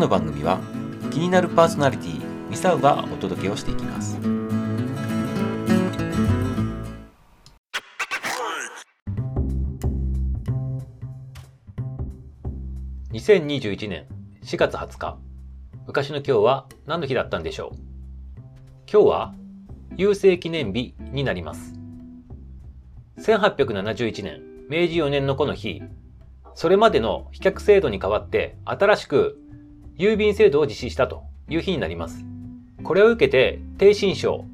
の番組は気になるパーソナリティミサウがお届けをしていきます。2021年4月20日。昔の今日は何の日だったんでしょう？今日は郵政記念日になります。1871年明治4年のこの日。それまでの飛脚制度に代わって新しく郵便制度を実施したという日になります。これを受けて、低新省、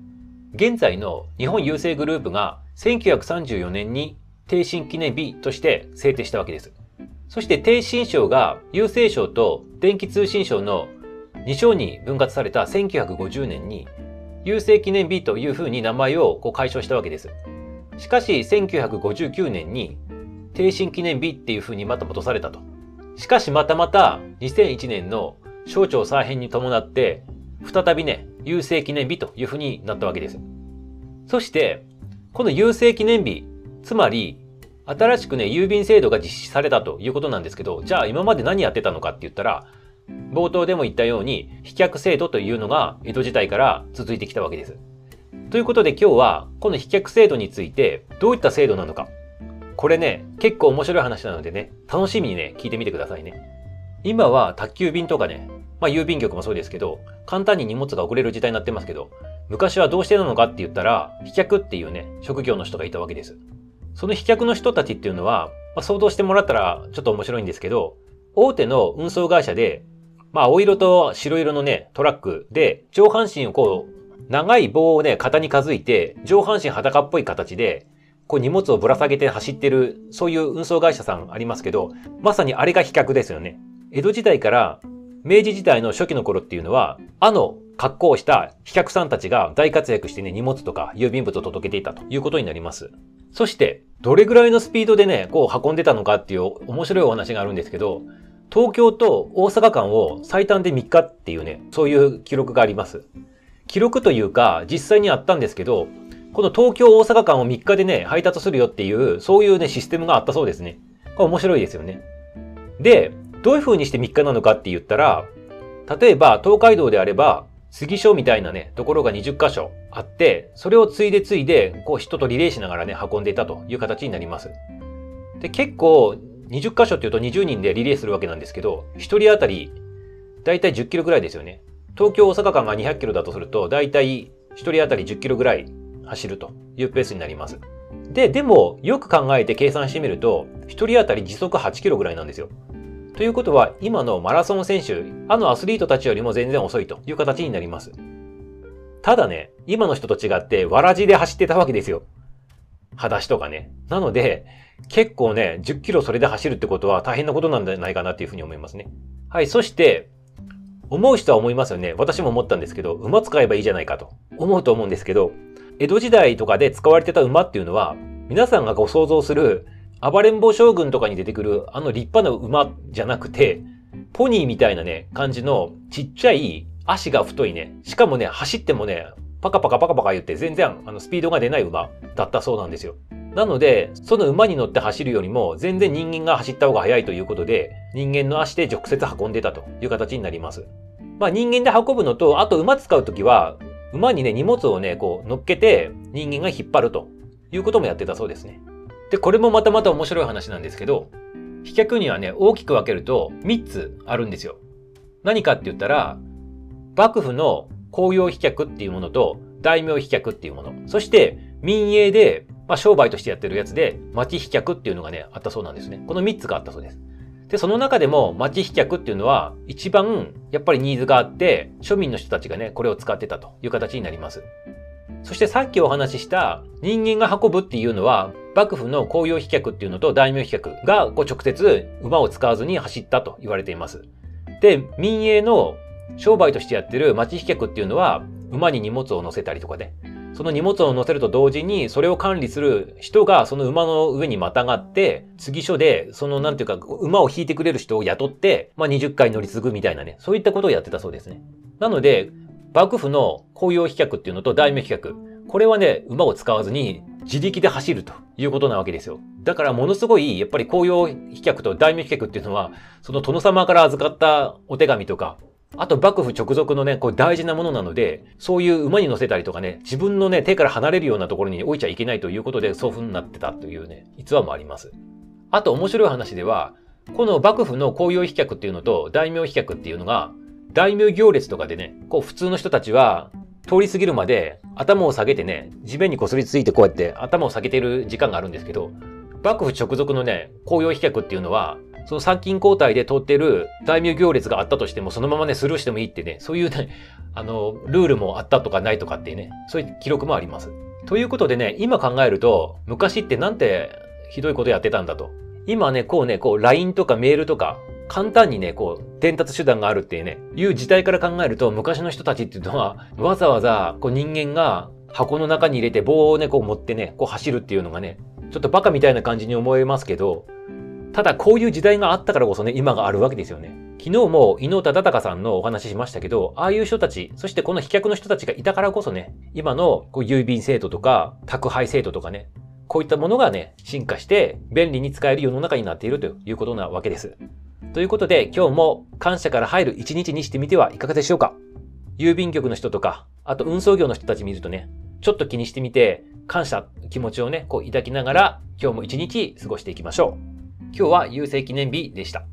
現在の日本郵政グループが1934年に低新記念日として制定したわけです。そして低新省が郵政省と電気通信省の2省に分割された1950年に郵政記念日というふうに名前をこう解消したわけです。しかし1959年に低新記念日っていうふうにまた戻されたと。しかしまたまた2001年の省庁再編に伴って再びね、郵政記念日というふうになったわけです。そして、この郵政記念日、つまり新しくね、郵便制度が実施されたということなんですけど、じゃあ今まで何やってたのかって言ったら、冒頭でも言ったように、飛脚制度というのが江戸時代から続いてきたわけです。ということで今日は、この飛脚制度について、どういった制度なのか、これね、結構面白い話なのでね、楽しみにね、聞いてみてくださいね。今は宅急便とかね、まあ郵便局もそうですけど、簡単に荷物が送れる時代になってますけど、昔はどうしてなのかって言ったら、飛脚っていうね、職業の人がいたわけです。その飛脚の人たちっていうのは、まあ、想像してもらったらちょっと面白いんですけど、大手の運送会社で、まあ青色と白色のね、トラックで、上半身をこう、長い棒をね、肩にかづいて、上半身裸っぽい形で、こう荷物をぶら下げて走ってる、そういう運送会社さんありますけど、まさにあれが飛脚ですよね。江戸時代から明治時代の初期の頃っていうのは、あの格好をした飛脚さんたちが大活躍してね、荷物とか郵便物を届けていたということになります。そして、どれぐらいのスピードでね、こう運んでたのかっていう面白いお話があるんですけど、東京と大阪間を最短で3日っていうね、そういう記録があります。記録というか、実際にあったんですけど、この東京大阪間を3日でね、配達するよっていう、そういうね、システムがあったそうですね。これ面白いですよね。で、どういう風にして3日なのかって言ったら、例えば東海道であれば、杉所みたいなね、ところが20箇所あって、それを継いで継いで、こう人とリレーしながらね、運んでいたという形になります。で、結構、20箇所っていうと20人でリレーするわけなんですけど、1人当たり、だいたい10キロぐらいですよね。東京大阪間が200キロだとすると、だいたい1人当たり10キロぐらい走るというペースになります。で、でも、よく考えて計算してみると、1人当たり時速8キロぐらいなんですよ。ということは、今のマラソン選手、あのアスリートたちよりも全然遅いという形になります。ただね、今の人と違って、わらじで走ってたわけですよ。裸足とかね。なので、結構ね、10キロそれで走るってことは大変なことなんじゃないかなっていうふうに思いますね。はい、そして、思う人は思いますよね。私も思ったんですけど、馬使えばいいじゃないかと思うと思うんですけど、江戸時代とかで使われてた馬っていうのは、皆さんがご想像する暴れん坊将軍とかに出てくるあの立派な馬じゃなくて、ポニーみたいなね、感じのちっちゃい足が太いね、しかもね、走ってもね、パカパカパカパカ言って全然あのスピードが出ない馬だったそうなんですよ。なので、その馬に乗って走るよりも全然人間が走った方が速いということで、人間の足で直接運んでたという形になります。まあ人間で運ぶのと、あと馬使うときは、馬にね、荷物をね、こう乗っけて人間が引っ張るということもやってたそうですね。で、これもまたまた面白い話なんですけど、飛脚にはね、大きく分けると3つあるんですよ。何かって言ったら、幕府の公用飛脚っていうものと大名飛脚っていうもの。そして民営で、まあ、商売としてやってるやつで町飛脚っていうのがね、あったそうなんですね。この3つがあったそうです。で、その中でも町飛脚っていうのは一番やっぱりニーズがあって、庶民の人たちがね、これを使ってたという形になります。そしてさっきお話しした人間が運ぶっていうのは幕府の公用飛脚っていうのと大名飛脚がこう直接馬を使わずに走ったと言われています。で、民営の商売としてやってる町飛脚っていうのは馬に荷物を乗せたりとかね、その荷物を乗せると同時に、それを管理する人がその馬の上にまたがって、次所で、そのなんていうか、馬を引いてくれる人を雇って、まあ、20回乗り継ぐみたいなね、そういったことをやってたそうですね。なので、幕府の公用飛脚っていうのと大名飛脚、これはね、馬を使わずに自力で走るということなわけですよ。だからものすごい、やっぱり公用飛脚と大名飛脚っていうのは、その殿様から預かったお手紙とか、あと幕府直属のね、こう大事なものなので、そういう馬に乗せたりとかね、自分のね、手から離れるようなところに置いちゃいけないということで、そういう風になってたというね、逸話もあります。あと面白い話では、この幕府の公用飛脚っていうのと大名飛脚っていうのが、大名行列とかでね、こう普通の人たちは、通り過ぎるまで頭を下げてね、地面にこすりついてこうやって頭を下げてる時間があるんですけど、幕府直属のね、公用飛脚っていうのは、その参勤交代で通ってる大名行列があったとしても、そのままね、スルーしてもいいってね、そういうね、あの、ルールもあったとかないとかっていうね、そういう記録もあります。ということでね、今考えると、昔ってなんてひどいことやってたんだと。今ね、こうね、こう LINE とかメールとか、簡単にね、こう、伝達手段があるっていうね、いう時代から考えると、昔の人たちっていうのは、わざわざ、こう人間が箱の中に入れて棒をね、こう持ってね、こう走るっていうのがね、ちょっとバカみたいな感じに思えますけど、ただこういう時代があったからこそね、今があるわけですよね。昨日も伊能忠敬さんのお話ししましたけど、ああいう人たち、そしてこの飛脚の人たちがいたからこそね、今のこう郵便制度とか宅配制度とかね、こういったものがね、進化して便利に使える世の中になっているということなわけです。ということで今日も感謝から入る一日にしてみてはいかがでしょうか郵便局の人とか、あと運送業の人たち見るとね、ちょっと気にしてみて、感謝気持ちをね、こう抱きながら今日も一日過ごしていきましょう。今日は郵政記念日でした。